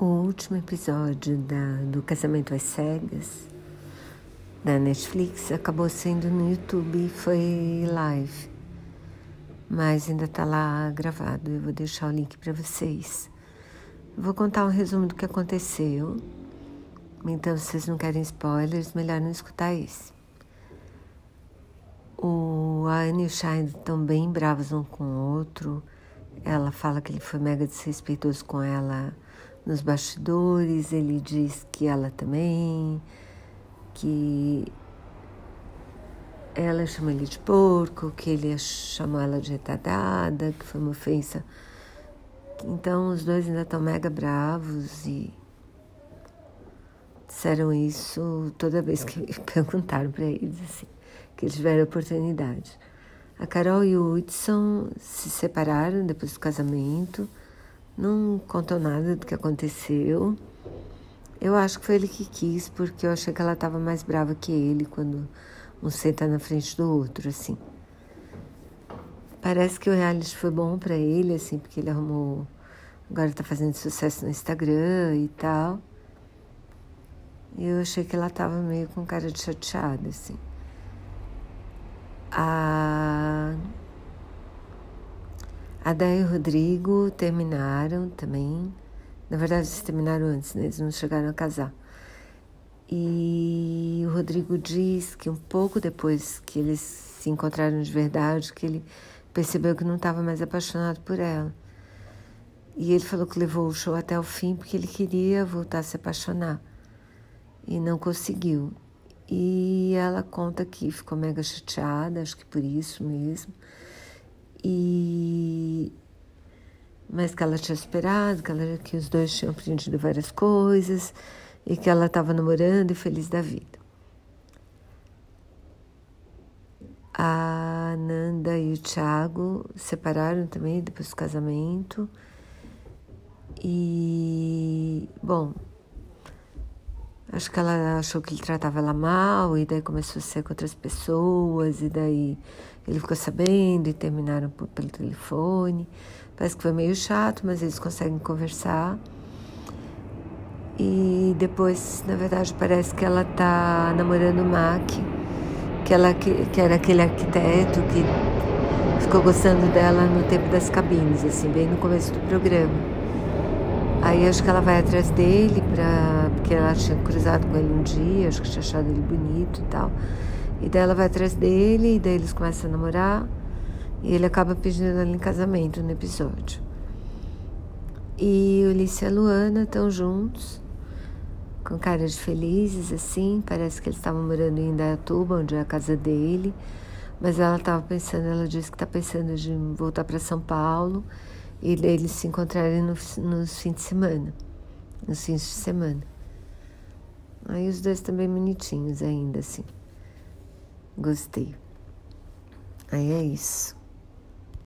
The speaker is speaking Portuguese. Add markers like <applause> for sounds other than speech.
O último episódio da, do Casamento às Cegas da Netflix acabou sendo no YouTube e foi live, mas ainda está lá gravado. Eu vou deixar o link para vocês. Vou contar um resumo do que aconteceu, então se vocês não querem spoilers, melhor não escutar esse. O, Anne e o Shine estão bem bravos um com o outro. Ela fala que ele foi mega desrespeitoso com ela nos bastidores, ele diz que ela também, que ela chama ele de porco, que ele chamou ela de retardada, que foi uma ofensa. Então os dois ainda estão mega bravos e disseram isso toda vez que <laughs> perguntaram para eles, assim, que eles tiveram oportunidade. A Carol e o Hudson se separaram depois do casamento não contou nada do que aconteceu. Eu acho que foi ele que quis, porque eu achei que ela estava mais brava que ele quando um senta na frente do outro, assim. Parece que o reality foi bom para ele, assim, porque ele arrumou. Agora está fazendo sucesso no Instagram e tal. E eu achei que ela estava meio com cara de chateada, assim. A a Day e Rodrigo terminaram também. Na verdade, eles terminaram antes, né? eles não chegaram a casar. E o Rodrigo diz que um pouco depois que eles se encontraram de verdade, que ele percebeu que não estava mais apaixonado por ela. E ele falou que levou o show até o fim porque ele queria voltar a se apaixonar. E não conseguiu. E ela conta que ficou mega chateada, acho que por isso mesmo e mas que ela tinha esperado, que, ela, que os dois tinham aprendido várias coisas e que ela estava namorando e feliz da vida. A Nanda e o Thiago separaram também depois do casamento. E, bom, acho que ela achou que ele tratava ela mal e daí começou a ser com outras pessoas e daí ele ficou sabendo e terminaram por, pelo telefone. Parece que foi meio chato, mas eles conseguem conversar. E depois, na verdade, parece que ela tá namorando o Mac, que, ela, que, que era aquele arquiteto que ficou gostando dela no tempo das cabines, assim, bem no começo do programa. Aí acho que ela vai atrás dele, porque ela tinha cruzado com ele um dia, acho que tinha achado ele bonito e tal. E daí ela vai atrás dele, e daí eles começam a namorar, e ele acaba pedindo ela em casamento no episódio. E Ulisses e a Luana estão juntos, com caras felizes, assim, parece que eles estavam morando em Indaiatuba, onde é a casa dele, mas ela estava pensando, ela disse que está pensando em voltar para São Paulo, e daí eles se encontrarem no, nos fins de semana, nos fins de semana. Aí os dois também bonitinhos ainda, assim. Gostei. Aí é isso.